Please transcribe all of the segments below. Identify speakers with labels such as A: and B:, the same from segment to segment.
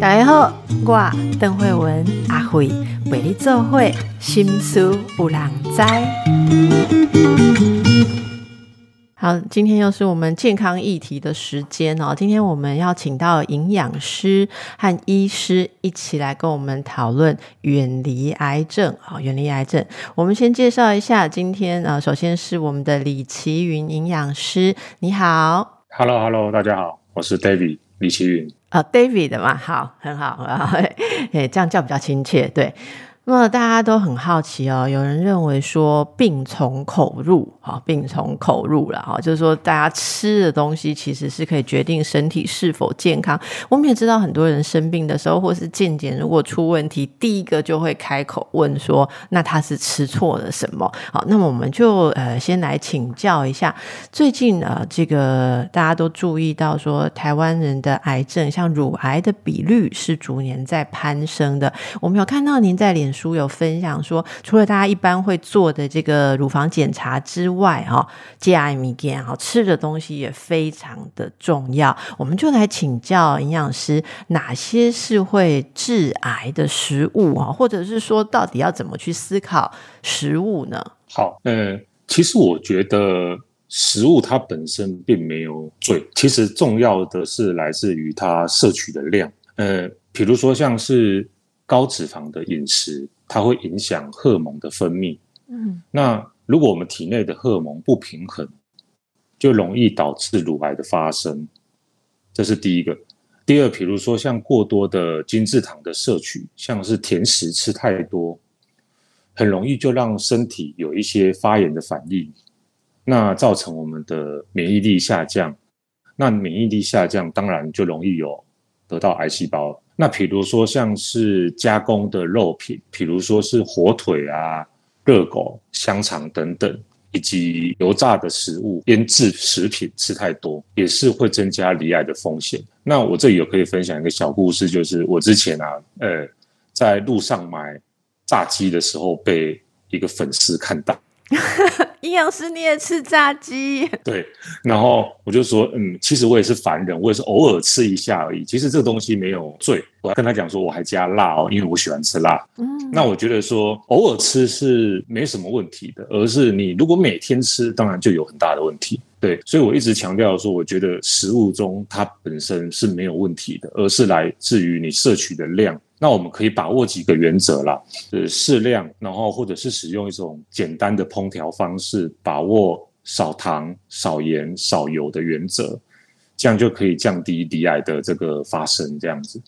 A: 大家好，我邓慧文阿慧为你做会心思有人知。好，今天又是我们健康议题的时间哦。今天我们要请到营养师和医师一起来跟我们讨论远离癌症啊，远离癌症。我们先介绍一下，今天呃，首先是我们的李奇云营养师，你好
B: ，Hello，Hello，大家好，我是 David 李奇云。
A: 啊，David 的嘛，好，很好啊，诶，这样叫比较亲切，对。那么大家都很好奇哦，有人认为说病从口入，哈，病从口入了哈，就是说大家吃的东西其实是可以决定身体是否健康。我们也知道很多人生病的时候，或是健检如果出问题，第一个就会开口问说，那他是吃错了什么？好，那么我们就呃先来请教一下，最近呃这个大家都注意到说，台湾人的癌症像乳癌的比率是逐年在攀升的。我们有看到您在脸。书有分享说，除了大家一般会做的这个乳房检查之外，哈，GI 米健哈吃的东西也非常的重要。我们就来请教营养师，哪些是会致癌的食物啊？或者是说，到底要怎么去思考食物呢？
B: 好，呃，其实我觉得食物它本身并没有罪，其实重要的是来自于它摄取的量。呃，比如说像是。高脂肪的饮食，它会影响荷尔蒙的分泌。嗯，那如果我们体内的荷尔蒙不平衡，就容易导致乳癌的发生。这是第一个。第二，比如说像过多的精制糖的摄取，像是甜食吃太多，很容易就让身体有一些发炎的反应，那造成我们的免疫力下降。那免疫力下降，当然就容易有得到癌细胞。那比如说像是加工的肉品，比如说是火腿啊、热狗、香肠等等，以及油炸的食物、腌制食品吃太多，也是会增加罹癌的风险。那我这里有可以分享一个小故事，就是我之前啊，呃，在路上买炸鸡的时候，被一个粉丝看到。
A: 营养师，你也吃炸鸡？
B: 对，然后我就说，嗯，其实我也是凡人，我也是偶尔吃一下而已。其实这个东西没有罪。我跟他讲说，我还加辣哦，因为我喜欢吃辣。嗯，那我觉得说偶尔吃是没什么问题的，而是你如果每天吃，当然就有很大的问题。对，所以我一直强调说，我觉得食物中它本身是没有问题的，而是来自于你摄取的量。那我们可以把握几个原则啦，呃，适量，然后或者是使用一种简单的烹调方式，把握少糖、少盐、少油的原则，这样就可以降低离癌的这个发生。这样子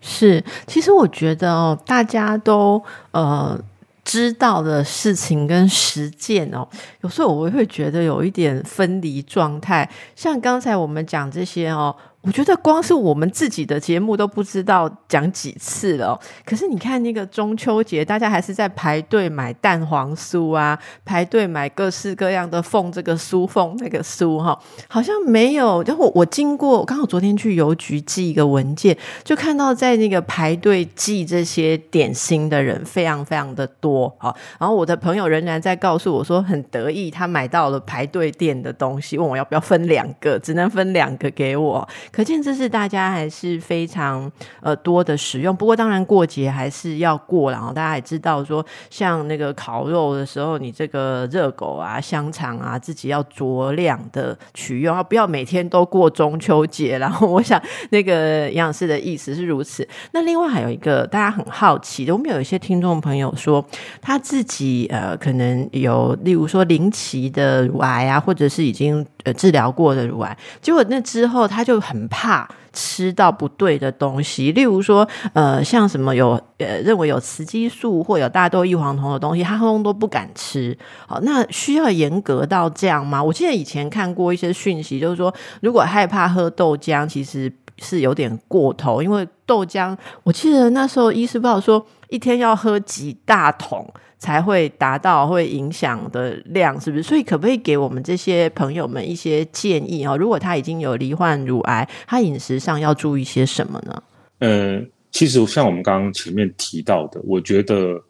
A: 是，其实我觉得哦，大家都呃知道的事情跟实践哦，有时候我会觉得有一点分离状态。像刚才我们讲这些哦。我觉得光是我们自己的节目都不知道讲几次了。可是你看那个中秋节，大家还是在排队买蛋黄酥啊，排队买各式各样的凤这个酥凤那个酥哈，好像没有。然后我经过，刚好昨天去邮局寄一个文件，就看到在那个排队寄这些点心的人非常非常的多啊。然后我的朋友仍然在告诉我说很得意，他买到了排队店的东西，问我要不要分两个，只能分两个给我。可见这是大家还是非常呃多的使用，不过当然过节还是要过，然后大家也知道说，像那个烤肉的时候，你这个热狗啊、香肠啊，自己要酌量的取用，不要每天都过中秋节。然 后我想那个营养师的意思是如此。那另外还有一个大家很好奇的，我们有一些听众朋友说，他自己呃可能有，例如说零期的乳癌啊，或者是已经呃治疗过的乳癌，结果那之后他就很。怕吃到不对的东西，例如说，呃，像什么有呃认为有雌激素或有大豆异黄酮的东西，他通通都不敢吃。好，那需要严格到这样吗？我记得以前看过一些讯息，就是说，如果害怕喝豆浆，其实是有点过头，因为豆浆，我记得那时候医师报说，一天要喝几大桶。才会达到会影响的量，是不是？所以可不可以给我们这些朋友们一些建议哦？如果他已经有罹患乳癌，他饮食上要注意些什么呢？
B: 嗯，其实像我们刚刚前面提到的，我觉得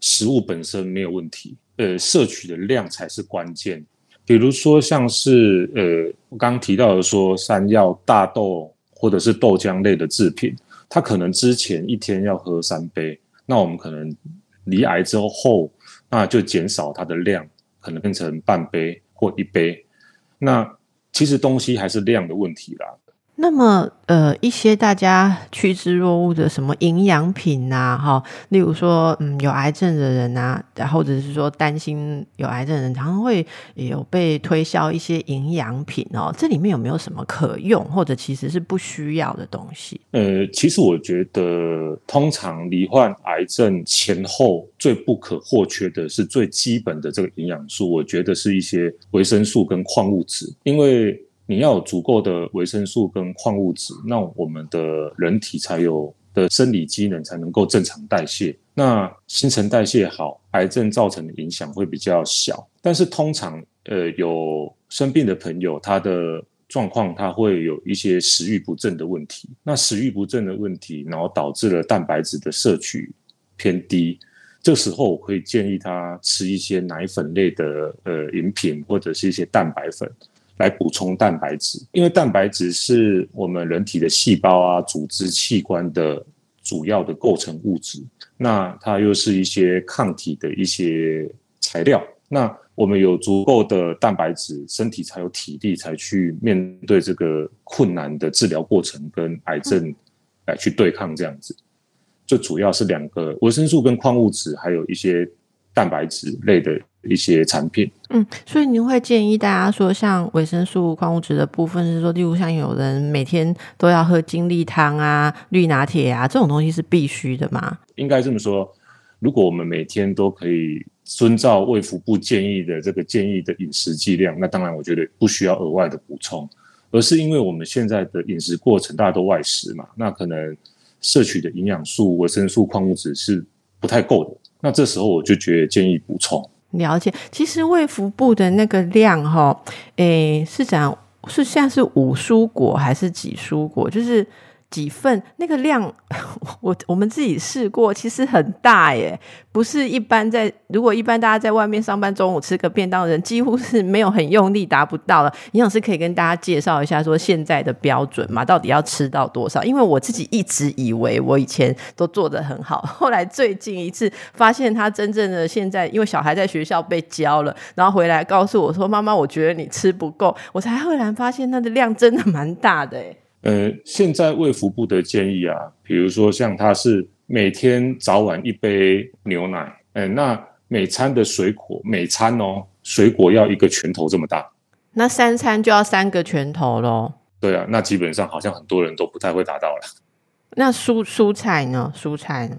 B: 食物本身没有问题，呃，摄取的量才是关键。比如说像是呃，我刚刚提到的说山药、大豆或者是豆浆类的制品，它可能之前一天要喝三杯，那我们可能离癌之后，那就减少它的量，可能变成半杯或一杯。那其实东西还是量的问题啦。
A: 那么，呃，一些大家趋之若鹜的什么营养品呐，哈，例如说，嗯，有癌症的人呐，或者是说担心有癌症的人，常常会有被推销一些营养品哦。这里面有没有什么可用，或者其实是不需要的东西？
B: 呃，其实我觉得，通常罹患癌症前后最不可或缺的是最基本的这个营养素，我觉得是一些维生素跟矿物质，因为。你要有足够的维生素跟矿物质，那我们的人体才有的生理机能才能够正常代谢。那新陈代谢好，癌症造成的影响会比较小。但是通常，呃，有生病的朋友，他的状况他会有一些食欲不振的问题。那食欲不振的问题，然后导致了蛋白质的摄取偏低。这时候，我会建议他吃一些奶粉类的呃饮品，或者是一些蛋白粉。来补充蛋白质，因为蛋白质是我们人体的细胞啊、组织器官的主要的构成物质。那它又是一些抗体的一些材料。那我们有足够的蛋白质，身体才有体力，才去面对这个困难的治疗过程跟癌症来去对抗这样子。最主要是两个维生素跟矿物质，还有一些蛋白质类的。一些产品，
A: 嗯，所以您会建议大家说，像维生素、矿物质的部分，是说，例如像有人每天都要喝精力汤啊、绿拿铁啊，这种东西是必须的吗？
B: 应该这么说，如果我们每天都可以遵照卫福部建议的这个建议的饮食剂量，那当然我觉得不需要额外的补充，而是因为我们现在的饮食过程大家都外食嘛，那可能摄取的营养素、维生素、矿物质是不太够的，那这时候我就觉得建议补充。
A: 了解，其实卫福部的那个量哈，诶，是讲是现在是五蔬果还是几蔬果？就是。几份那个量，我我们自己试过，其实很大耶，不是一般在如果一般大家在外面上班，中午吃个便当的人，几乎是没有很用力达不到了。营养师可以跟大家介绍一下，说现在的标准嘛，到底要吃到多少？因为我自己一直以为我以前都做的很好，后来最近一次发现他真正的现在，因为小孩在学校被教了，然后回来告诉我说：“妈妈，我觉得你吃不够。”我才赫然发现，他的量真的蛮大的哎。
B: 呃，现在卫福部的建议啊，比如说像他是每天早晚一杯牛奶，哎，那每餐的水果，每餐哦，水果要一个拳头这么大，
A: 那三餐就要三个拳头喽。
B: 对啊，那基本上好像很多人都不太会达到了。
A: 那蔬蔬菜呢？蔬菜呢？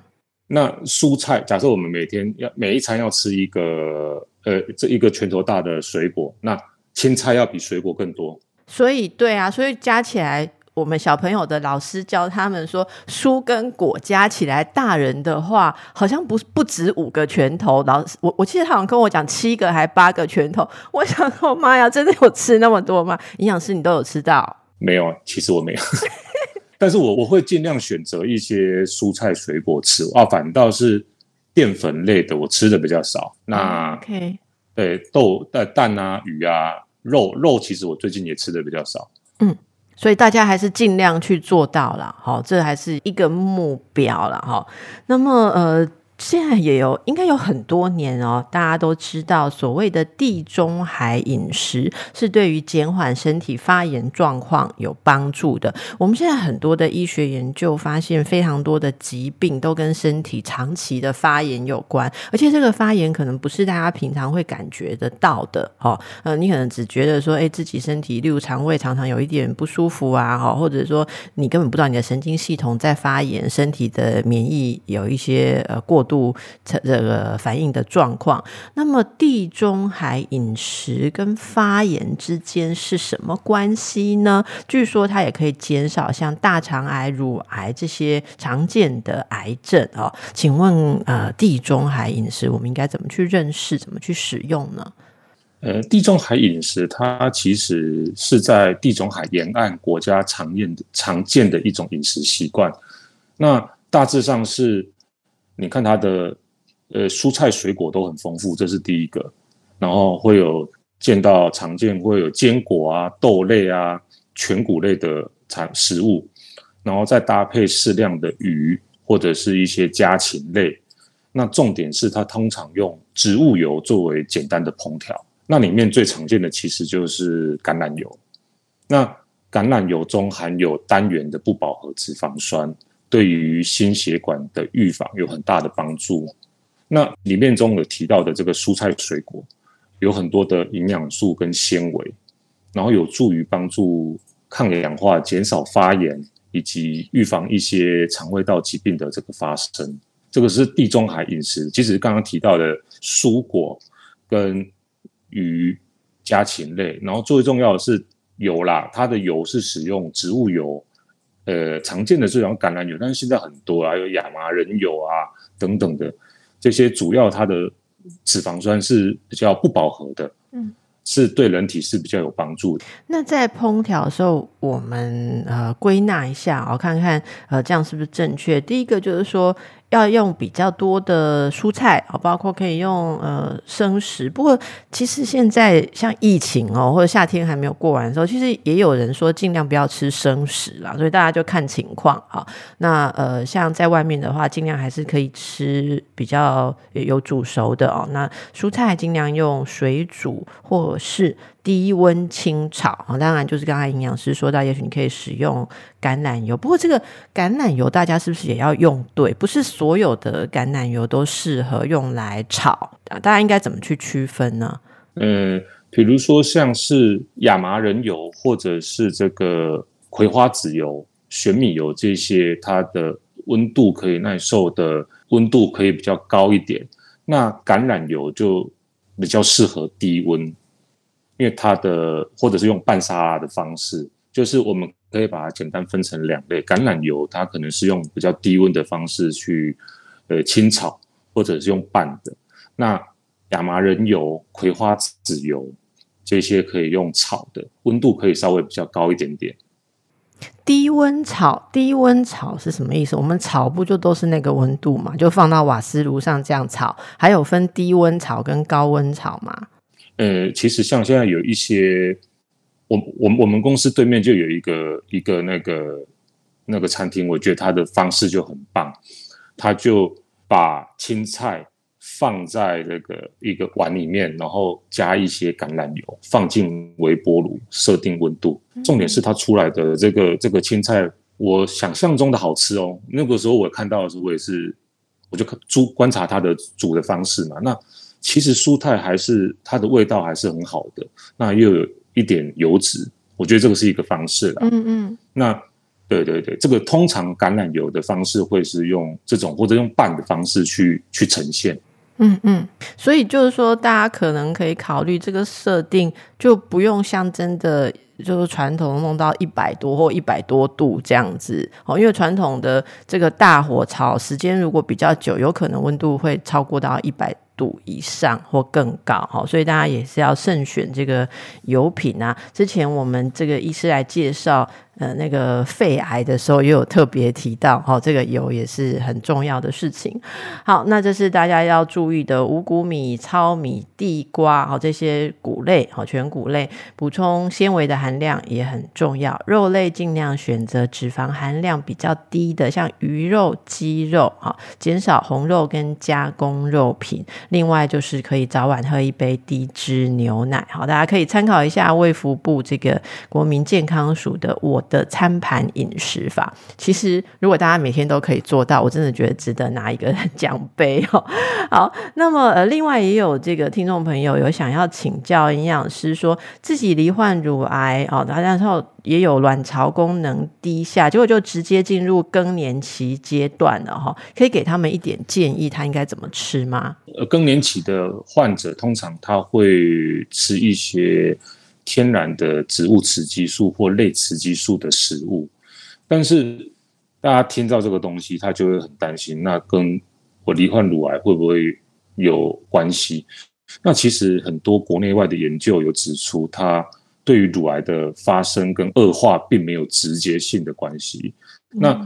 B: 那蔬菜，假设我们每天要每一餐要吃一个，呃，这一个拳头大的水果，那青菜要比水果更多。
A: 所以，对啊，所以加起来。我们小朋友的老师教他们说，蔬跟果加起来，大人的话好像不不止五个拳头。老师，我我记得他好像跟我讲七个还八个拳头。我想说，妈呀，真的有吃那么多吗？营养师，你都有吃到？
B: 没有，其实我没有。但是我我会尽量选择一些蔬菜水果吃啊，反倒是淀粉类的我吃的比较少。那
A: OK，
B: 对豆、蛋、蛋啊、鱼啊、肉肉，其实我最近也吃的比较少。嗯。
A: 所以大家还是尽量去做到了，好，这还是一个目标了，哈。那么，呃。现在也有，应该有很多年哦。大家都知道，所谓的地中海饮食是对于减缓身体发炎状况有帮助的。我们现在很多的医学研究发现，非常多的疾病都跟身体长期的发炎有关，而且这个发炎可能不是大家平常会感觉得到的。哦，呃，你可能只觉得说，哎，自己身体例如肠胃常常有一点不舒服啊，哈，或者说你根本不知道你的神经系统在发炎，身体的免疫有一些呃过度。度这个反应的状况，那么地中海饮食跟发炎之间是什么关系呢？据说它也可以减少像大肠癌、乳癌这些常见的癌症哦。请问呃，地中海饮食我们应该怎么去认识、怎么去使用呢？
B: 呃，地中海饮食它其实是在地中海沿岸国家常见的常见的一种饮食习惯。那大致上是。你看它的呃蔬菜水果都很丰富，这是第一个，然后会有见到常见会有坚果啊、豆类啊、全谷类的产食物，然后再搭配适量的鱼或者是一些家禽类。那重点是它通常用植物油作为简单的烹调。那里面最常见的其实就是橄榄油。那橄榄油中含有单元的不饱和脂肪酸，对于心血管的预防有很大的帮助。那里面中有提到的这个蔬菜水果，有很多的营养素跟纤维，然后有助于帮助抗氧化、减少发炎以及预防一些肠胃道疾病的这个发生。这个是地中海饮食，其实刚刚提到的蔬果跟鱼、家禽类，然后最重要的是油啦，它的油是使用植物油，呃，常见的这种橄榄油，但是现在很多啊，有亚麻仁油啊等等的这些，主要它的脂肪酸是比较不饱和的，嗯。是对人体是比较有帮助的。
A: 那在烹调的时候，我们呃归纳一下哦，看看呃这样是不是正确？第一个就是说要用比较多的蔬菜啊，包括可以用呃生食。不过其实现在像疫情哦，或者夏天还没有过完的时候，其实也有人说尽量不要吃生食啦，所以大家就看情况啊。那呃像在外面的话，尽量还是可以吃比较有煮熟的哦。那蔬菜尽量用水煮或是低温清炒啊，当然就是刚才营养师说到，也许你可以使用橄榄油。不过这个橄榄油大家是不是也要用对？不是所有的橄榄油都适合用来炒啊大家应该怎么去区分呢？
B: 嗯，比如说像是亚麻仁油，或者是这个葵花籽油、玄米油这些，它的温度可以耐受的温度可以比较高一点。那橄榄油就比较适合低温。因为它的或者是用拌沙拉的方式，就是我们可以把它简单分成两类。橄榄油它可能是用比较低温的方式去呃清炒，或者是用拌的。那亚麻仁油、葵花籽油这些可以用炒的，温度可以稍微比较高一点点。
A: 低温炒，低温炒是什么意思？我们炒不就都是那个温度嘛？就放到瓦斯炉上这样炒，还有分低温炒跟高温炒嘛？
B: 呃，其实像现在有一些，我我我们公司对面就有一个一个那个那个餐厅，我觉得它的方式就很棒，他就把青菜放在那个一个碗里面，然后加一些橄榄油，放进微波炉，设定温度。重点是它出来的这个这个青菜，我想象中的好吃哦。那个时候我看到的时候，我也是，我就看猪观察它的煮的方式嘛，那。其实蔬菜还是它的味道还是很好的，那又有一点油脂，我觉得这个是一个方式啦。嗯嗯。那对对对，这个通常橄榄油的方式会是用这种或者用拌的方式去去呈现。
A: 嗯嗯。所以就是说，大家可能可以考虑这个设定，就不用像真的就是传统弄到一百多或一百多度这样子哦，因为传统的这个大火炒时间如果比较久，有可能温度会超过到一百。度以上或更高，哈，所以大家也是要慎选这个油品啊。之前我们这个医师来介绍。呃，那个肺癌的时候也有特别提到，哈，这个油也是很重要的事情。好，那这是大家要注意的五谷米、糙米、地瓜，好这些谷类，好全谷类，补充纤维的含量也很重要。肉类尽量选择脂肪含量比较低的，像鱼肉、鸡肉，减少红肉跟加工肉品。另外就是可以早晚喝一杯低脂牛奶，好，大家可以参考一下卫福部这个国民健康署的我。的餐盘饮食法，其实如果大家每天都可以做到，我真的觉得值得拿一个 奖杯哦。好，那么呃，另外也有这个听众朋友有想要请教营养师，说自己罹患乳癌哦，然后也有卵巢功能低下，结果就直接进入更年期阶段了哈，可以给他们一点建议，他应该怎么吃吗？
B: 呃，更年期的患者通常他会吃一些。天然的植物雌激素或类雌激素的食物，但是大家听到这个东西，他就会很担心，那跟我罹患乳癌会不会有关系？那其实很多国内外的研究有指出，它对于乳癌的发生跟恶化并没有直接性的关系。那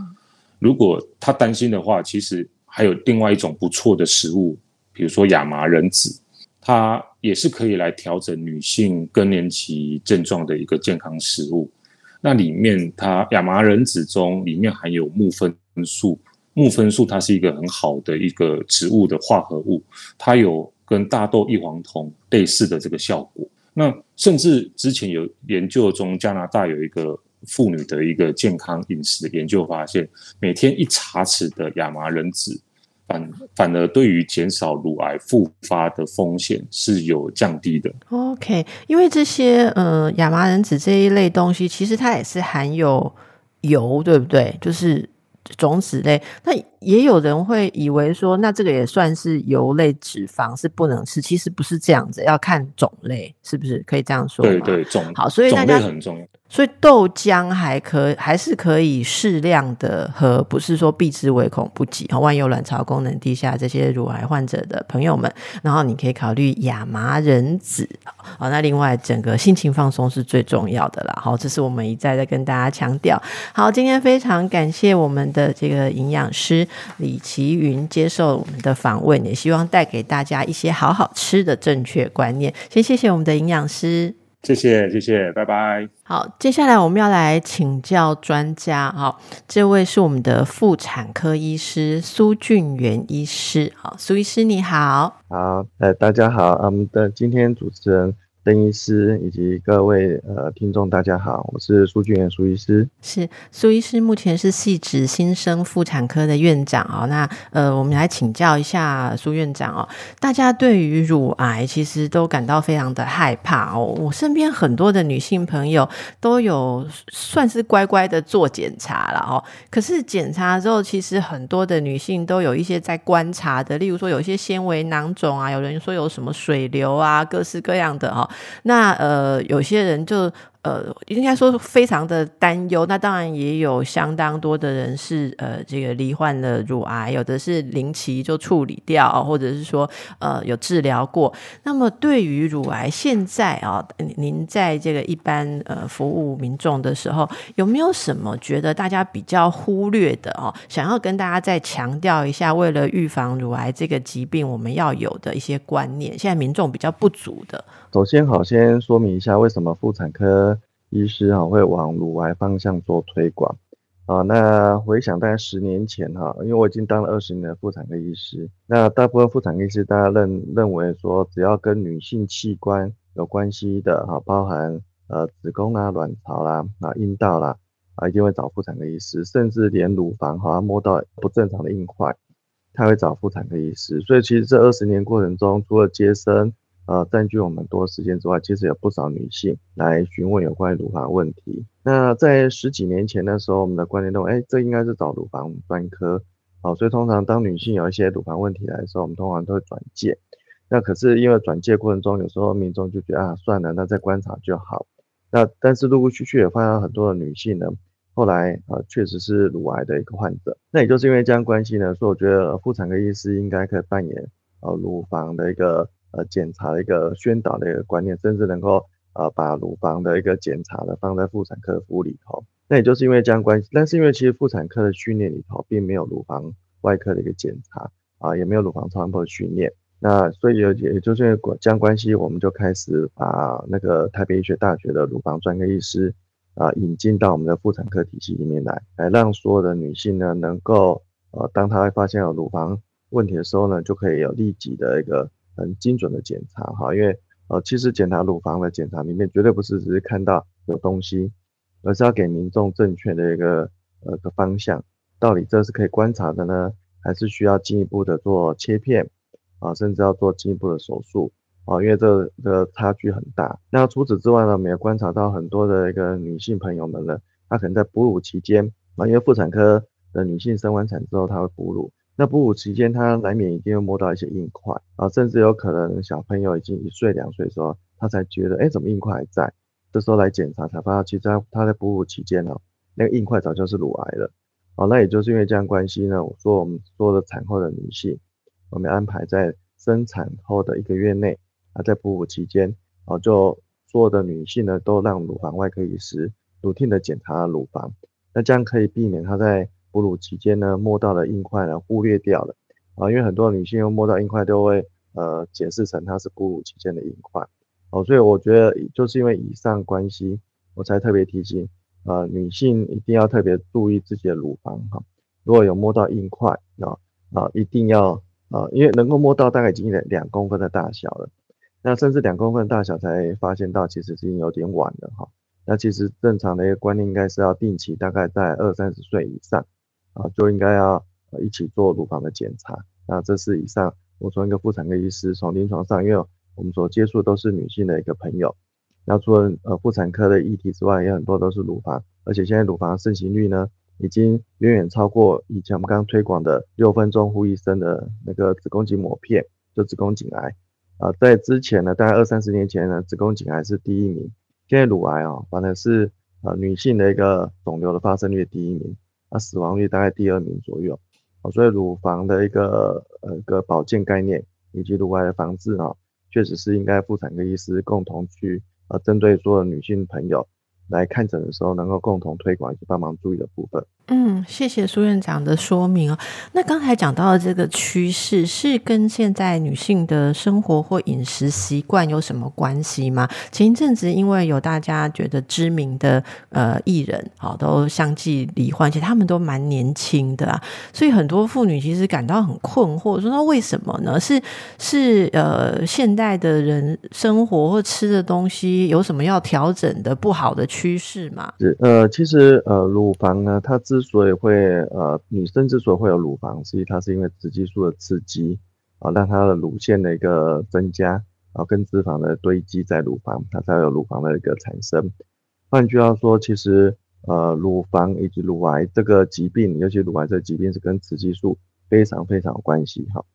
B: 如果他担心的话，其实还有另外一种不错的食物，比如说亚麻仁籽。它也是可以来调整女性更年期症状的一个健康食物。那里面它亚麻仁籽中里面含有木酚素，木酚素它是一个很好的一个植物的化合物，它有跟大豆异黄酮类似的这个效果。那甚至之前有研究中，加拿大有一个妇女的一个健康饮食的研究发现，每天一茶匙的亚麻仁籽。反反而对于减少乳癌复发的风险是有降低的。
A: OK，因为这些呃亚麻仁籽这一类东西，其实它也是含有油，对不对？就是种子类。那也有人会以为说，那这个也算是油类脂肪是不能吃，其实不是这样子，要看种类，是不是可以这样说？
B: 对对，种
A: 好，所以大
B: 家很重要。
A: 所以豆浆还可还是可以适量的喝，不是说避之唯恐不及。万一有卵巢功能低下这些乳癌患者的朋友们，然后你可以考虑亚麻仁籽。好，那另外整个心情放松是最重要的啦。好，这是我们一再在跟大家强调。好，今天非常感谢我们的这个营养师李奇云接受我们的访问，也希望带给大家一些好好吃的正确观念。先谢谢我们的营养师。
B: 谢谢谢谢，拜拜。
A: 好，接下来我们要来请教专家。好，这位是我们的妇产科医师苏俊元医师。好，苏医师你好。
C: 好，呃，大家好。我们的今天主持人。邓医师以及各位呃听众，大家好，我是苏俊元苏医师。
A: 是苏医师，目前是系指新生妇产科的院长哦。那呃，我们来请教一下苏院长哦。大家对于乳癌其实都感到非常的害怕哦。我身边很多的女性朋友都有算是乖乖的做检查了哦。可是检查之后，其实很多的女性都有一些在观察的，例如说有一些纤维囊肿啊，有人说有什么水流啊，各式各样的哦。那呃，有些人就。呃，应该说非常的担忧。那当然也有相当多的人是呃，这个罹患了乳癌，有的是临期就处理掉，或者是说呃有治疗过。那么对于乳癌，现在啊，您在这个一般呃服务民众的时候，有没有什么觉得大家比较忽略的哦？想要跟大家再强调一下，为了预防乳癌这个疾病，我们要有的一些观念，现在民众比较不足的。
C: 首先，好先说明一下为什么妇产科。医师哈会往乳癌方向做推广啊。那回想大概十年前哈，因为我已经当了二十年的妇产科医师，那大部分妇产科医师大家认认为说，只要跟女性器官有关系的哈，包含呃子宫啦、卵巢啦、啊阴道啦啊，一定会找妇产科医师，甚至连乳房好像摸到不正常的硬块，他会找妇产科医师。所以其实这二十年过程中，除了接生。呃，占据我们多时间之外，其实有不少女性来询问有关乳房问题。那在十几年前的时候，我们的观念认为，哎，这应该是找乳房专科。好，所以通常当女性有一些乳房问题来的时候，我们通常都会转介。那可是因为转介过程中，有时候民众就觉得啊，算了，那再观察就好。那但是陆陆续续也发现很多的女性呢，后来呃确实是乳癌的一个患者。那也就是因为这样关系呢，所以我觉得妇产科医师应该可以扮演呃乳房的一个。呃，检查的一个宣导的一个观念，甚至能够呃把乳房的一个检查呢放在妇产科服务里头。那也就是因为这样关系，但是因为其实妇产科的训练里头并没有乳房外科的一个检查啊，也没有乳房超音波的训练。那所以也也就是因为这样关系，我们就开始把那个台北医学大学的乳房专科医师啊引进到我们的妇产科体系里面来，来让所有的女性呢能够呃当她发现有乳房问题的时候呢，就可以有立即的一个。很精准的检查哈，因为呃，其实检查乳房的检查里面绝对不是只是看到有东西，而是要给民众正确的一个呃个方向，到底这是可以观察的呢，还是需要进一步的做切片啊，甚至要做进一步的手术啊，因为这个差距很大。那除此之外呢，我们也观察到很多的一个女性朋友们呢，她可能在哺乳期间啊，因为妇产科的女性生完产之后她会哺乳。那哺乳期间，他难免一定会摸到一些硬块啊，甚至有可能小朋友已经一岁两岁的时候，他才觉得，哎，怎么硬块还在？这时候来检查才发现，其实他在哺乳期间呢，那个硬块早就是乳癌了。哦，那也就是因为这样关系呢，我说我们所有的产后的女性，我们安排在生产后的一个月内，啊，在哺乳期间，啊，就所有的女性呢，都让乳房外科医师 routine 的检查乳房，那这样可以避免她在哺乳期间呢，摸到的硬块呢，忽略掉了啊，因为很多女性又摸到硬块都会呃解释成它是哺乳期间的硬块。哦，所以我觉得就是因为以上关系，我才特别提醒，呃，女性一定要特别注意自己的乳房哈。如果有摸到硬块，啊啊，一定要啊，因为能够摸到大概已经两两公分的大小了，那甚至两公分大小才发现到，其实已经有点晚了哈。那其实正常的一个观念应该是要定期，大概在二三十岁以上啊，就应该要一起做乳房的检查。那这是以上我从一个妇产科医师从临床上，因为我们所接触都是女性的一个朋友，那除了呃妇产科的议题之外，也很多都是乳房，而且现在乳房盛行率呢，已经远远超过以前我们刚推广的六分钟呼一声的那个子宫颈抹片，就子宫颈癌啊，在之前呢，大概二三十年前呢，子宫颈癌是第一名，现在乳癌啊，反而是呃女性的一个肿瘤的发生率第一名，那死亡率大概第二名左右，啊，所以乳房的一个呃一个保健概念以及乳癌的防治啊。确实是应该妇产科医师共同去呃，针对所有女性朋友来看诊的时候，能够共同推广以及帮忙注意的部分。
A: 嗯，谢谢苏院长的说明哦。那刚才讲到的这个趋势，是跟现在女性的生活或饮食习惯有什么关系吗？前一阵子，因为有大家觉得知名的呃艺人，好都相继罹患，其实他们都蛮年轻的啊，所以很多妇女其实感到很困惑，说那为什么呢？是是呃现代的人生活或吃的东西有什么要调整的不好的趋势吗？
C: 是呃，其实呃乳房呢，它自之所以会呃，女生之所以会有乳房，实际它是因为雌激素的刺激啊，让它的乳腺的一个增加，然后跟脂肪的堆积在乳房，它才有乳房的一个产生。换句话说，其实呃，乳房以及乳癌这个疾病，尤其乳癌这个疾病是跟雌激素非常非常有关系哈。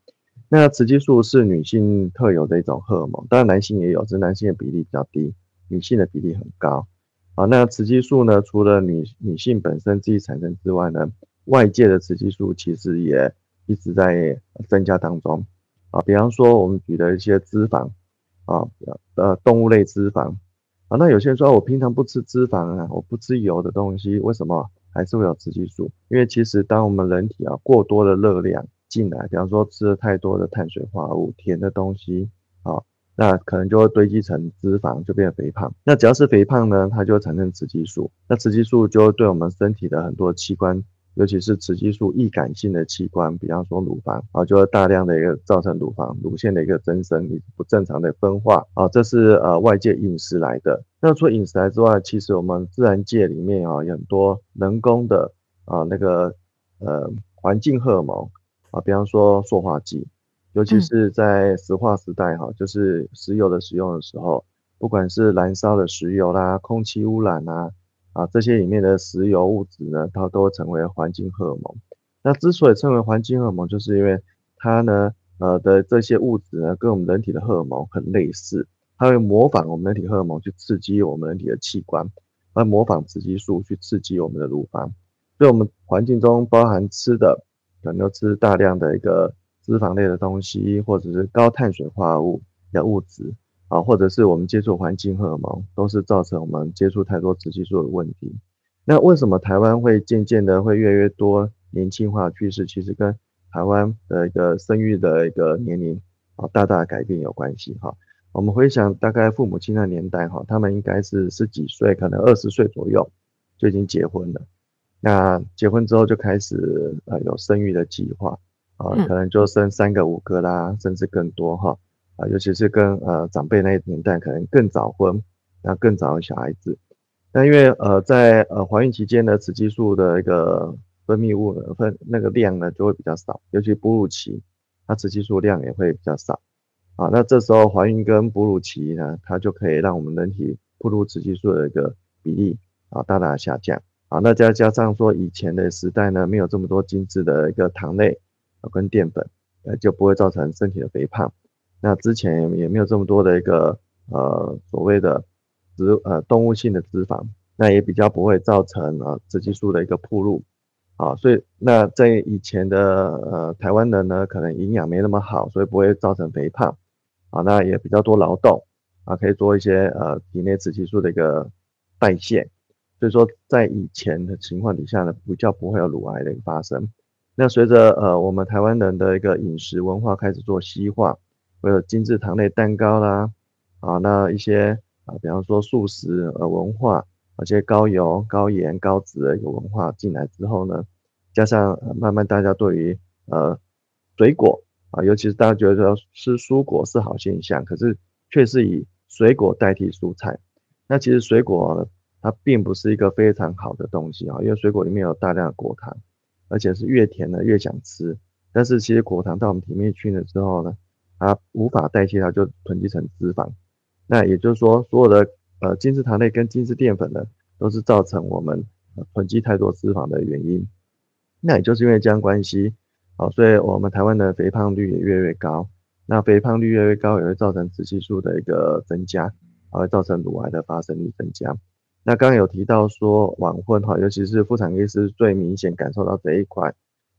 C: 那雌激素是女性特有的一种荷尔蒙，当然男性也有，只是男性的比例比较低，女性的比例很高。啊，那雌激素呢？除了女女性本身自己产生之外呢，外界的雌激素其实也一直在增加当中。啊，比方说我们举的一些脂肪，啊，呃，动物类脂肪。啊，那有些人说我平常不吃脂肪啊，我不吃油的东西，为什么还是会有雌激素？因为其实当我们人体啊过多的热量进来，比方说吃了太多的碳水化合物、甜的东西，啊。那可能就会堆积成脂肪，就变肥胖。那只要是肥胖呢，它就会产生雌激素。那雌激素就会对我们身体的很多器官，尤其是雌激素易感性的器官，比方说乳房啊，就会大量的一个造成乳房乳腺的一个增生，以不正常的分化啊。这是呃外界饮食来的。那除了饮食来之外，其实我们自然界里面啊，有很多人工的啊那个呃环境荷尔蒙啊，比方说塑化剂。尤其是在石化时代，哈，就是石油的使用的时候，不管是燃烧的石油啦、空气污染啊，啊这些里面的石油物质呢，它都成为环境荷尔蒙。那之所以称为环境荷尔蒙，就是因为它呢，呃的这些物质呢，跟我们人体的荷尔蒙很类似，它会模仿我们人体荷尔蒙去刺激我们人体的器官，会模仿雌激素去刺激我们的乳房。所以，我们环境中包含吃的，可能都吃大量的一个。脂肪类的东西，或者是高碳水化合物的物质啊，或者是我们接触环境荷尔蒙，都是造成我们接触太多雌激素的问题。那为什么台湾会渐渐的会越来越多年轻化趋势？其实跟台湾的一个生育的一个年龄啊大大改变有关系哈。我们回想大概父母亲的年代哈，他们应该是十几岁，可能二十岁左右就已经结婚了。那结婚之后就开始呃有生育的计划。啊，可能就生三个、五个啦，甚至更多哈。啊，尤其是跟呃长辈那一年代，可能更早婚，然后更早有小孩子。那因为呃在呃怀孕期间呢，雌激素的一个分泌物呢分那个量呢就会比较少，尤其哺乳期，它雌激素量也会比较少。啊，那这时候怀孕跟哺乳期呢，它就可以让我们人体哺乳雌激素的一个比例啊大大下降。啊，那再加上说以前的时代呢，没有这么多精致的一个糖类。跟淀粉，呃，就不会造成身体的肥胖。那之前也没有这么多的一个呃所谓的植呃动物性的脂肪，那也比较不会造成呃雌激素的一个铺路。啊，所以那在以前的呃台湾人呢，可能营养没那么好，所以不会造成肥胖。啊，那也比较多劳动，啊，可以做一些呃体内雌激素的一个代谢。所以说在以前的情况底下呢，比较不会有乳癌的一个发生。那随着呃我们台湾人的一个饮食文化开始做西化，会有精致糖类蛋糕啦，啊，那一些啊，比方说素食呃文化，而且高油、高盐、高脂的一个文化进来之后呢，加上慢慢大家对于呃水果啊，尤其是大家觉得吃蔬果是好现象，可是却是以水果代替蔬菜。那其实水果它并不是一个非常好的东西啊，因为水果里面有大量的果糖，而且是越甜的越想吃。但是其实果糖到我们体内去了之后呢，它无法代谢，它就囤积成脂肪。那也就是说，所有的呃精制糖类跟精制淀粉呢，都是造成我们囤积太多脂肪的原因。那也就是因为这样关系，好，所以我们台湾的肥胖率也越来越高。那肥胖率越来越高，也会造成雌激素的一个增加，还会造成乳癌的发生率增加。那刚刚有提到说晚婚哈，尤其是妇产科医师最明显感受到这一块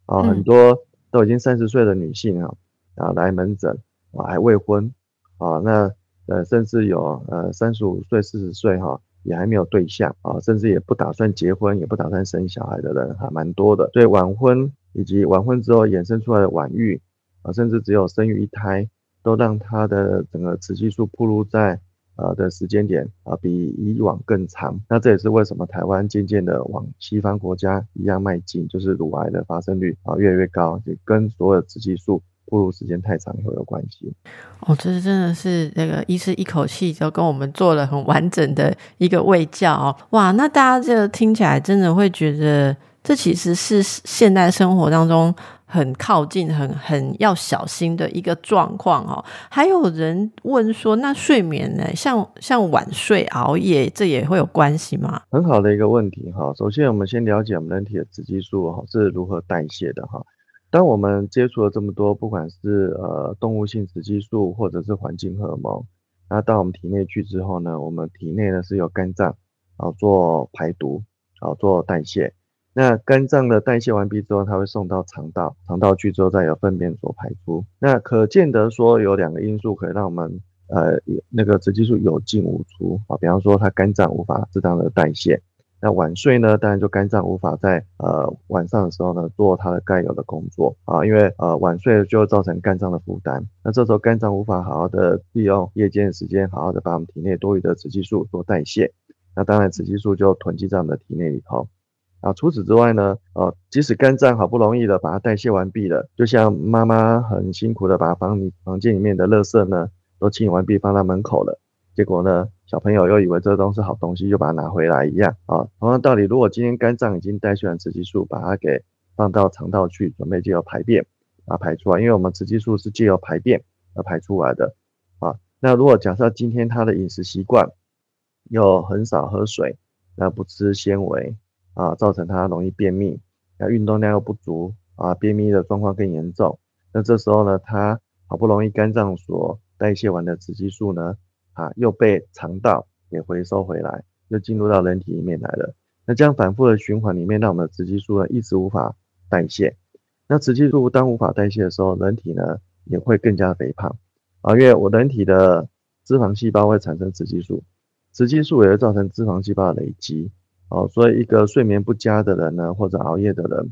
C: 啊，很多。都已经三十岁的女性啊，啊来门诊啊还未婚啊，那呃甚至有呃三十五岁四十岁哈也还没有对象啊，甚至也不打算结婚也不打算生小孩的人还蛮多的。所以晚婚以及晚婚之后衍生出来的晚育啊，甚至只有生育一胎，都让她的整个雌激素暴露在。呃的时间点啊，比以往更长。那这也是为什么台湾渐渐的往西方国家一样迈进，就是乳癌的发生率啊越来越高，也跟所有雌激素步入时间太长会有关系。
A: 哦，这是真的是那个医师一口气就跟我们做了很完整的一个卫教。哇，那大家这个听起来真的会觉得，这其实是现代生活当中。很靠近，很很要小心的一个状况哦。还有人问说，那睡眠呢？像像晚睡、熬夜，这也会有关系吗？
C: 很好的一个问题哈。首先，我们先了解我们人体的雌激素哈是如何代谢的哈。当我们接触了这么多，不管是呃动物性雌激素或者是环境荷尔蒙，那到我们体内去之后呢，我们体内呢是有肝脏啊做排毒啊做代谢。那肝脏的代谢完毕之后，它会送到肠道，肠道去之后再由粪便所排出。那可见得说有两个因素可以让我们呃那个雌激素有进无出啊，比方说它肝脏无法适当的代谢。那晚睡呢，当然就肝脏无法在呃晚上的时候呢做它的该有的工作啊，因为呃晚睡就会造成肝脏的负担。那这时候肝脏无法好好的利用夜间的时间，好好的把我们体内多余的雌激素做代谢。那当然雌激素就囤积在我们的体内里头。啊，除此之外呢，呃，即使肝脏好不容易的把它代谢完毕了，就像妈妈很辛苦的把房里房间里面的垃圾呢都清理完毕放到门口了，结果呢，小朋友又以为这东西好东西，又把它拿回来一样啊。同样道理，如果今天肝脏已经代谢完雌激素，把它给放到肠道去，准备借由排便把它排出来，因为我们雌激素是借由排便而排出来的啊。那如果假设今天他的饮食习惯又很少喝水，那不吃纤维。啊，造成他容易便秘，那运动量又不足啊，便秘的状况更严重。那这时候呢，他好不容易肝脏所代谢完的雌激素呢，啊，又被肠道给回收回来，又进入到人体里面来了。那这样反复的循环里面，让我们的雌激素呢一直无法代谢。那雌激素当无法代谢的时候，人体呢也会更加肥胖啊，因为我人体的脂肪细胞会产生雌激素，雌激素也会造成脂肪细胞的累积。哦，所以一个睡眠不佳的人呢，或者熬夜的人，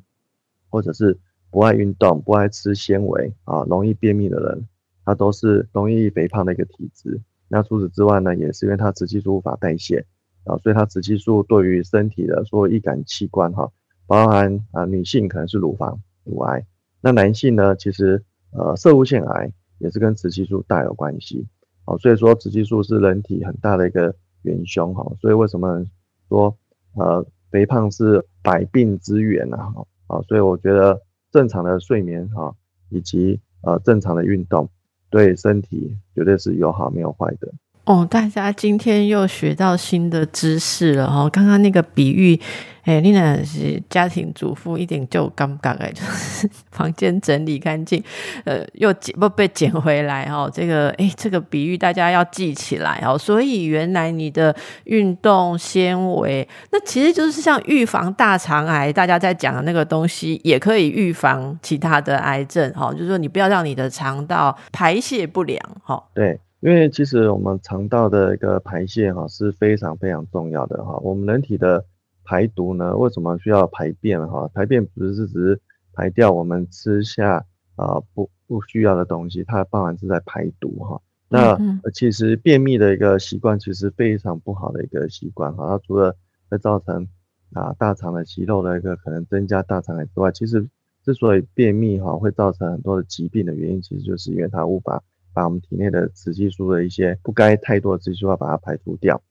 C: 或者是不爱运动、不爱吃纤维啊，容易便秘的人，他都是容易肥胖的一个体质。那除此之外呢，也是因为他雌激素无法代谢啊，所以他雌激素对于身体的所有易感器官哈，包含啊女性可能是乳房、乳癌，那男性呢，其实呃射物腺癌也是跟雌激素大有关系。哦，所以说雌激素是人体很大的一个元凶哈。所以为什么说？呃，肥胖是百病之源呐，哈啊，所以我觉得正常的睡眠哈，以及呃正常的运动，对身体绝对是有好没有坏的。
A: 哦，大家今天又学到新的知识了哈！刚刚那个比喻，哎，丽娜是家庭主妇，一点就尴尬哎，就是房间整理干净，呃，又捡不被捡回来哈。这个哎，这个比喻大家要记起来哦。所以原来你的运动纤维，那其实就是像预防大肠癌，大家在讲的那个东西，也可以预防其他的癌症哈。就是说，你不要让你的肠道排泄不良哈。
C: 对。因为其实我们肠道的一个排泄哈是非常非常重要的哈。我们人体的排毒呢，为什么需要排便哈？排便不是只是排掉我们吃下啊不不需要的东西，它包含是在排毒哈。那其实便秘的一个习惯，其实非常不好的一个习惯哈。它除了会造成啊大肠的息肉的一个可能增加大肠癌之外，其实之所以便秘哈会造成很多的疾病的原因，其实就是因为它无法把我们体内的雌激素的一些不该太多的雌激素要把它排除掉。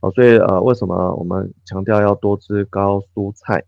C: 哦，所以呃为什么我们强调要多吃高蔬菜、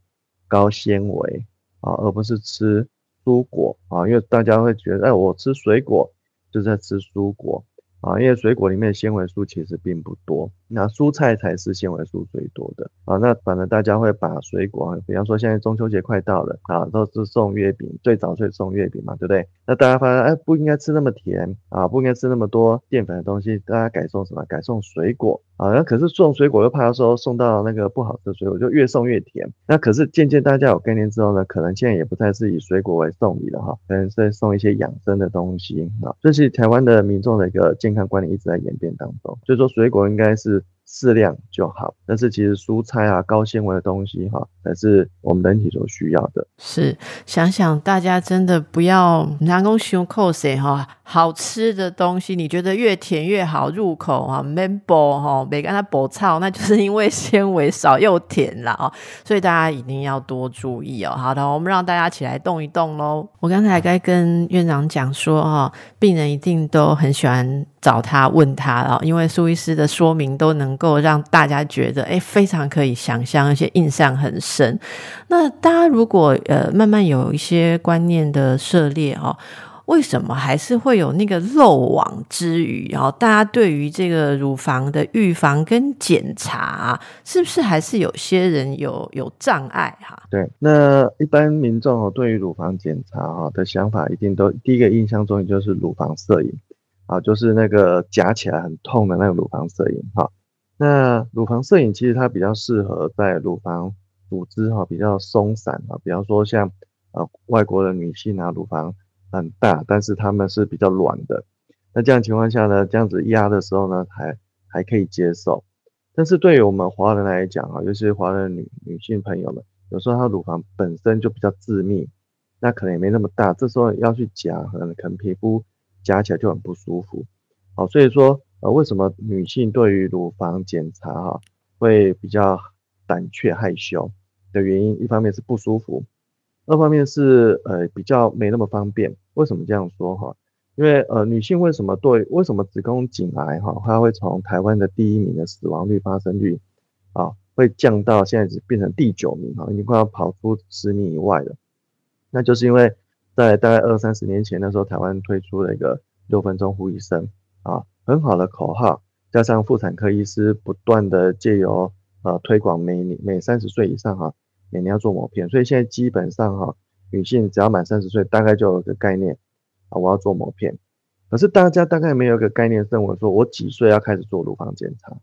C: 高纤维啊，而不是吃蔬果啊？因为大家会觉得，哎，我吃水果就是在吃蔬果。啊，因为水果里面纤维素其实并不多，那蔬菜才是纤维素最多的啊。那反正大家会把水果，比方说现在中秋节快到了啊，都是送月饼，最早是送月饼嘛，对不对？那大家发现，哎，不应该吃那么甜啊，不应该吃那么多淀粉的东西，大家改送什么？改送水果啊。那可是送水果又怕说送到那个不好吃的水果，就越送越甜。那可是渐渐大家有概念之后呢，可能现在也不再是以水果为送礼了哈，可能是送一些养生的东西啊。这是台湾的民众的一个。健康观念一直在演变当中，所以说水果应该是适量就好。但是其实蔬菜啊，高纤维的东西哈，才是我们人体所需要的。
A: 是想想大家真的不要拿公胸口水哈，好吃的东西你觉得越甜越好入口啊？Membo 哈，别跟它补操，那就是因为纤维少又甜了啊。所以大家一定要多注意哦。好的，我们让大家起来动一动喽。我刚才该跟院长讲说哈，病人一定都很喜欢。找他问他啊，因为苏医师的说明都能够让大家觉得，哎，非常可以想象，而且印象很深。那大家如果呃慢慢有一些观念的涉猎哦，为什么还是会有那个漏网之鱼？然后大家对于这个乳房的预防跟检查，是不是还是有些人有有障碍哈？
C: 对，那一般民众哦，对于乳房检查哈的想法，一定都第一个印象中就是乳房摄影。啊，就是那个夹起来很痛的那个乳房摄影哈。那乳房摄影其实它比较适合在乳房组织哈比较松散啊，比方说像呃外国的女性啊，乳房很大，但是她们是比较软的。那这样情况下呢，这样子压的时候呢，还还可以接受。但是对于我们华人来讲啊，尤其是华人女女性朋友们，有时候她乳房本身就比较致密，那可能也没那么大，这时候要去夹，可能可能皮肤。夹起来就很不舒服，好，所以说呃，为什么女性对于乳房检查哈会比较胆怯害羞的原因，一方面是不舒服，二方面是呃比较没那么方便。为什么这样说哈？因为呃女性为什么对为什么子宫颈癌哈它会从台湾的第一名的死亡率发生率啊会降到现在只变成第九名哈，已经快要跑出十名以外了，那就是因为。在大概二三十年前，那时候台湾推出了一个六分钟呼一声啊，很好的口号，加上妇产科医师不断的借由呃推广，每年每三十岁以上哈，年要做抹片，所以现在基本上哈，女性只要满三十岁，大概就有个概念啊，我要做抹片。可是大家大概没有一个概念，认为说我几岁要开始做乳房检查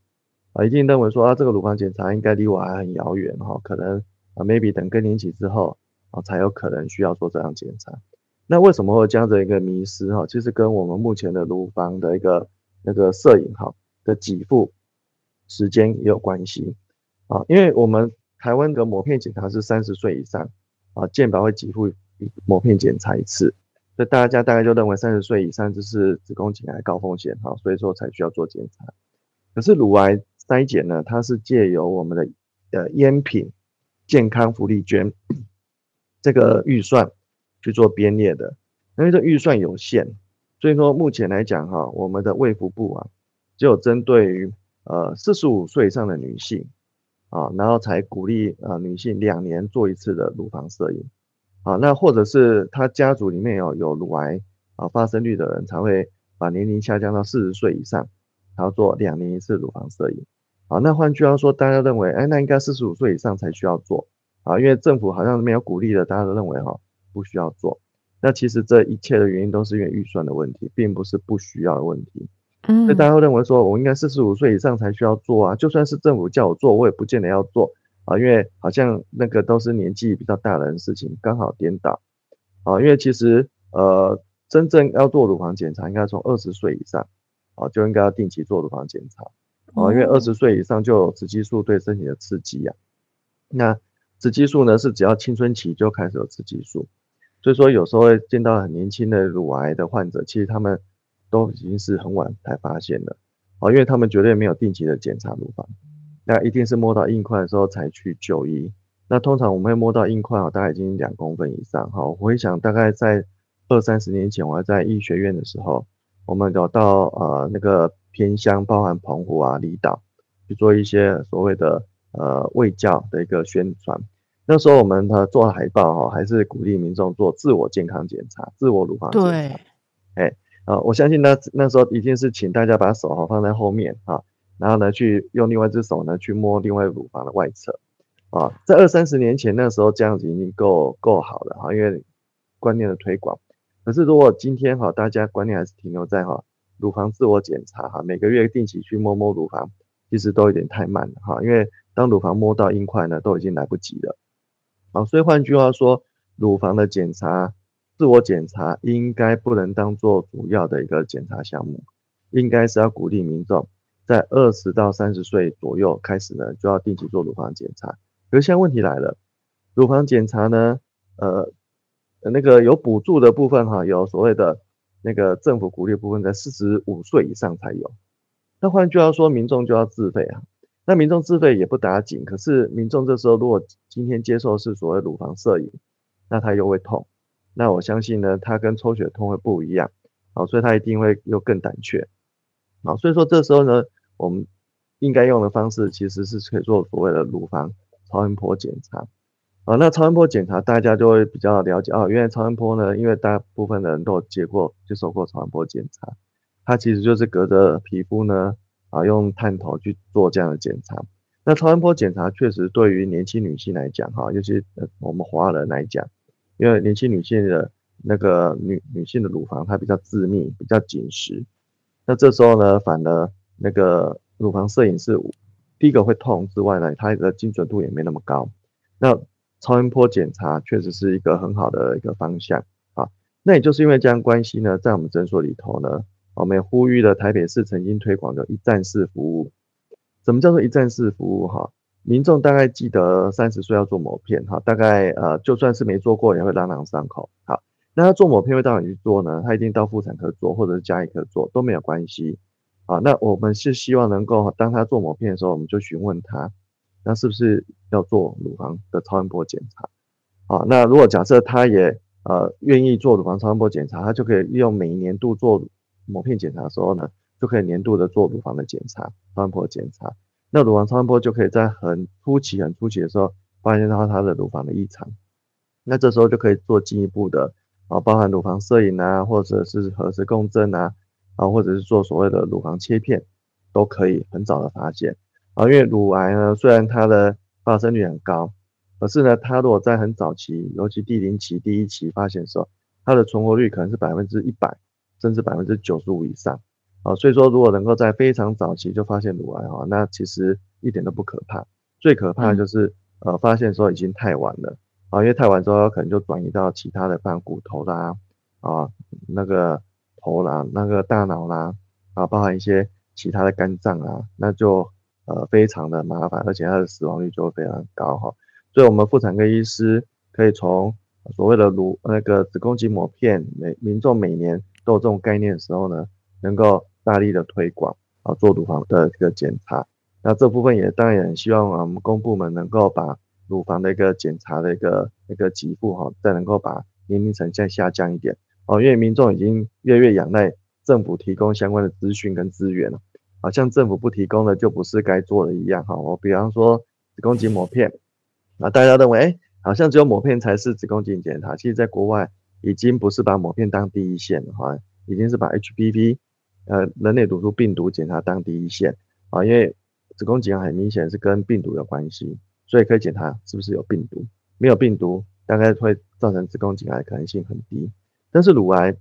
C: 啊，一定认为说啊，这个乳房检查应该离我还很遥远哈，可能啊 maybe 等更年期之后。啊，才有可能需要做这样检查。那为什么会这样的一个迷失哈？其实跟我们目前的乳房的一个那个摄影哈的给付时间也有关系啊。因为我们台湾的膜片检查是三十岁以上啊，健保会给付膜片检查一次，所以大家大概就认为三十岁以上就是子宫颈癌高风险哈，所以说才需要做检查。可是乳癌筛检呢，它是借由我们的呃烟品健康福利捐。这个预算去做编列的，因为这预算有限，所以说目前来讲哈，我们的卫福部啊，只有针对于呃四十五岁以上的女性啊，然后才鼓励啊女性两年做一次的乳房摄影啊，那或者是她家族里面有有乳癌啊发生率的人，才会把年龄下降到四十岁以上，然后做两年一次乳房摄影啊。那换句话说，大家认为，哎，那应该四十五岁以上才需要做。啊，因为政府好像没有鼓励的，大家都认为哈不需要做。那其实这一切的原因都是因为预算的问题，并不是不需要的问题。嗯，所以大家会认为说，我应该四十五岁以上才需要做啊。就算是政府叫我做，我也不见得要做啊，因为好像那个都是年纪比较大的人事情，刚好颠倒。啊，因为其实呃，真正要做乳房检查，应该从二十岁以上啊就应该要定期做乳房检查啊，因为二十岁以上就有雌激素对身体的刺激呀。那雌激素呢是只要青春期就开始有雌激素，所以说有时候会见到很年轻的乳癌的患者，其实他们都已经是很晚才发现的，哦，因为他们绝对没有定期的检查乳房，那一定是摸到硬块的时候才去就医。那通常我们会摸到硬块啊，大概已经两公分以上，哈，我回想大概在二三十年前，我还在医学院的时候，我们有到呃那个偏乡，包含澎湖啊、离岛去做一些所谓的呃卫教的一个宣传。那时候我们呃做海报哈，还是鼓励民众做自我健康检查、自我乳房检查。
A: 对，
C: 哎，啊，我相信那那时候一定是请大家把手哈放在后面啊，然后呢去用另外一只手呢去摸另外乳房的外侧，啊，在二三十年前那时候这样子已经够够好了哈，因为观念的推广。可是如果今天哈大家观念还是停留在哈乳房自我检查哈，每个月定期去摸摸乳房，其实都有点太慢了哈，因为当乳房摸到硬块呢，都已经来不及了。好，所以换句话说，乳房的检查、自我检查应该不能当做主要的一个检查项目，应该是要鼓励民众在二十到三十岁左右开始呢，就要定期做乳房检查。可是现在问题来了，乳房检查呢，呃，那个有补助的部分哈，有所谓的那个政府鼓励部分，在四十五岁以上才有。那换句话说，民众就要自费啊。那民众自费也不打紧，可是民众这时候如果今天接受是所谓乳房摄影，那他又会痛，那我相信呢，他跟抽血痛会不一样，好，所以他一定会又更胆怯，好，所以说这时候呢，我们应该用的方式其实是可以做所谓的乳房超音波检查，啊，那超音波检查大家就会比较了解哦，原来超音波呢，因为大部分的人都接过接受过超音波检查，它其实就是隔着皮肤呢。啊，用探头去做这样的检查。那超音波检查确实对于年轻女性来讲，哈，尤其呃我们华人来讲，因为年轻女性的那个女女性的乳房它比较致密、比较紧实。那这时候呢，反而那个乳房摄影是第一个会痛之外呢，它的精准度也没那么高。那超音波检查确实是一个很好的一个方向啊。那也就是因为这样关系呢，在我们诊所里头呢。我们也呼吁了台北市曾经推广的一站式服务。什么叫做一站式服务？哈，民众大概记得三十岁要做抹片，哈，大概呃就算是没做过也会朗朗上口。好，那他做抹片会到哪里去做呢？他一定到妇产科做，或者是加医科做都没有关系。啊，那我们是希望能够当他做抹片的时候，我们就询问他，那是不是要做乳房的超音波检查？啊，那如果假设他也呃愿意做乳房超音波检查，他就可以利用每一年度做。抹片检查的时候呢，就可以年度的做乳房的检查、超音波检查。那乳房超音波就可以在很初期、很初期的时候发现到它的乳房的异常。那这时候就可以做进一步的啊，包含乳房摄影啊，或者是核磁共振啊，啊，或者是做所谓的乳房切片，都可以很早的发现啊。因为乳癌呢，虽然它的发生率很高，可是呢，它如果在很早期，尤其第零期、第一期发现的时候，它的存活率可能是百分之一百。甚至百分之九十五以上，啊，所以说如果能够在非常早期就发现乳癌哈，那其实一点都不可怕。最可怕的就是呃发现说已经太晚了啊，因为太晚之后可能就转移到其他的，像骨头啦啊那个头啦那个大脑啦啊，包含一些其他的肝脏啊，那就呃非常的麻烦，而且它的死亡率就会非常高哈。所以我们妇产科医师可以从所谓的乳那个子宫颈膜片，每民众每年。都有这种概念的时候呢，能够大力的推广啊，做乳房的这个检查。那这部分也当然希望啊，我们公部门能够把乳房的一个检查的一个那个给付哈，再能够把年龄层再下降一点哦，因为民众已经越来越仰赖政府提供相关的资讯跟资源了，好像政府不提供的就不是该做的一样哈。我比方说子宫颈抹片，啊，大家认为哎，好像只有抹片才是子宫颈检查，其实在国外。已经不是把抹片当第一线了哈，已经是把 HPV，呃，人类毒素病毒检查当第一线啊，因为子宫颈癌很明显是跟病毒有关系，所以可以检查是不是有病毒，没有病毒大概会造成子宫颈癌可能性很低。但是乳癌，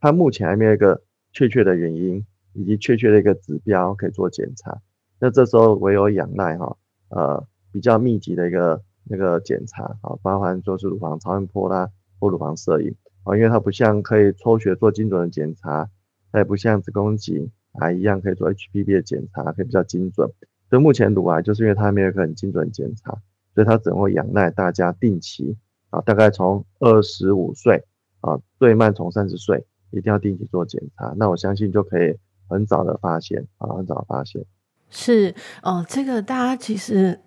C: 它目前还没有一个确切的原因以及确切的一个指标可以做检查，那这时候唯有仰赖哈，呃，比较密集的一个那个检查啊，包含就是乳房超音波啦。或乳房摄影啊，因为它不像可以抽血做精准的检查，它也不像子宫颈癌一样可以做 HPV 的检查，可以比较精准。所以目前乳癌就是因为它没有一个很精准检查，所以它只能会仰赖大家定期啊，大概从二十五岁啊，最慢从三十岁，一定要定期做检查。那我相信就可以很早的发现啊，很早发现。
A: 是哦，这个大家其实。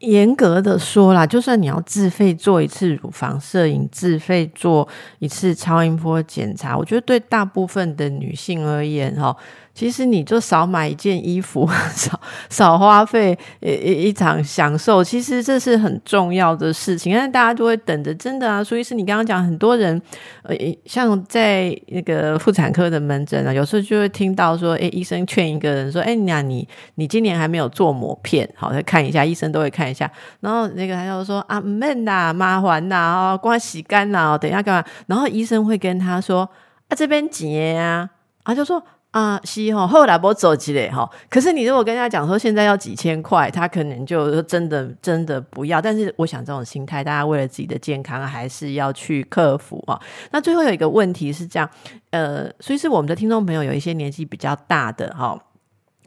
A: 严格的说啦，就算你要自费做一次乳房摄影，自费做一次超音波检查，我觉得对大部分的女性而言，哈。其实你就少买一件衣服，少少花费一一场享受，其实这是很重要的事情。但是大家都会等着，真的啊。所以是你刚刚讲，很多人呃，像在那个妇产科的门诊啊，有时候就会听到说，哎，医生劝一个人说，哎，你你你今年还没有做膜片，好，再看一下，医生都会看一下。然后那个他就说啊，闷呐，麻烦呐，哦，光洗干呐，等一下干嘛？然后医生会跟他说啊，这边结啊，啊，就说。啊，是哈，后来我走起来哈。可是你如果跟他讲说现在要几千块，他可能就真的真的不要。但是我想这种心态，大家为了自己的健康，还是要去克服啊。那最后有一个问题是这样，呃，所以是我们的听众朋友有一些年纪比较大的哈，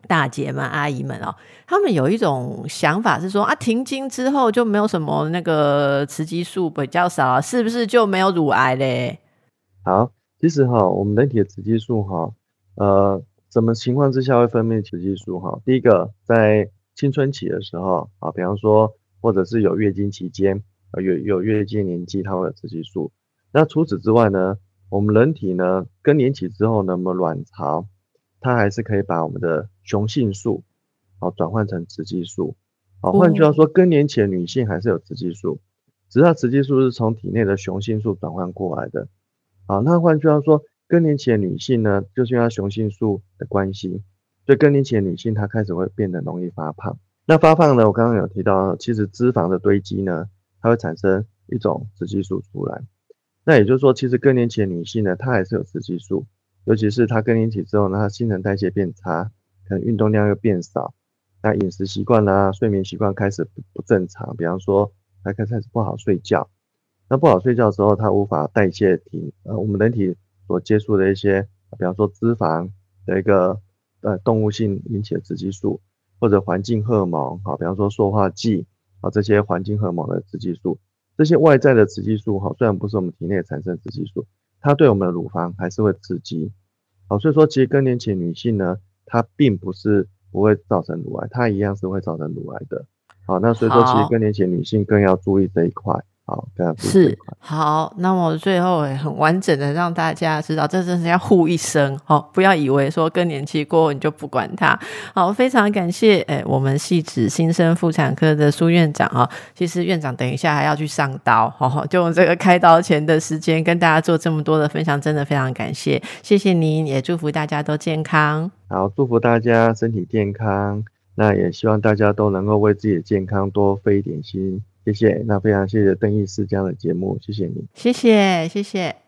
A: 大姐们、阿姨们哦，他们有一种想法是说啊，停经之后就没有什么那个雌激素比较少，是不是就没有乳癌嘞？
C: 好，其实哈，我们人体的雌激素哈。呃，什么情况之下会分泌雌激素？哈，第一个在青春期的时候啊，比方说，或者是有月经期间，啊，有有月经年纪，它会有雌激素。那除此之外呢，我们人体呢，更年期之后呢，我们卵巢它还是可以把我们的雄性素，好转换成雌激素。好，换句话说，更年期的女性还是有雌激素，只是雌激素是从体内的雄性素转换过来的。好，那换句话说。更年期的女性呢，就是因为雄性素的关系，所以更年期的女性她开始会变得容易发胖。那发胖呢，我刚刚有提到，其实脂肪的堆积呢，它会产生一种雌激素出来。那也就是说，其实更年期的女性呢，她还是有雌激素，尤其是她更年期之后呢，她新陈代谢变差，可能运动量又变少，那饮食习惯啊、睡眠习惯开始不不正常，比方说她开始不好睡觉。那不好睡觉的时候，她无法代谢体呃我们人体。所接触的一些，比方说脂肪的一个呃动物性引起的雌激素，或者环境荷尔蒙，啊，比方说塑化剂啊这些环境荷尔蒙的雌激素，这些外在的雌激素哈，虽然不是我们体内产生雌激素，它对我们的乳房还是会刺激，好，所以说其实更年期女性呢，她并不是不会造成乳癌，她一样是会造成乳癌的，好，那所以说其实更年期女性更要注意这一块。好，
A: 是好。那么最后很完整的让大家知道，这真是要护一生哦！不要以为说更年期过后你就不管它。好，非常感谢诶，我们系指新生妇产科的苏院长啊。其实院长等一下还要去上刀，好，就用这个开刀前的时间跟大家做这么多的分享，真的非常感谢，谢谢您，也祝福大家都健康。
C: 好，祝福大家身体健康。那也希望大家都能够为自己的健康多费一点心。谢谢，那非常谢谢邓医师这样的节目，谢谢你，
A: 谢谢，谢谢。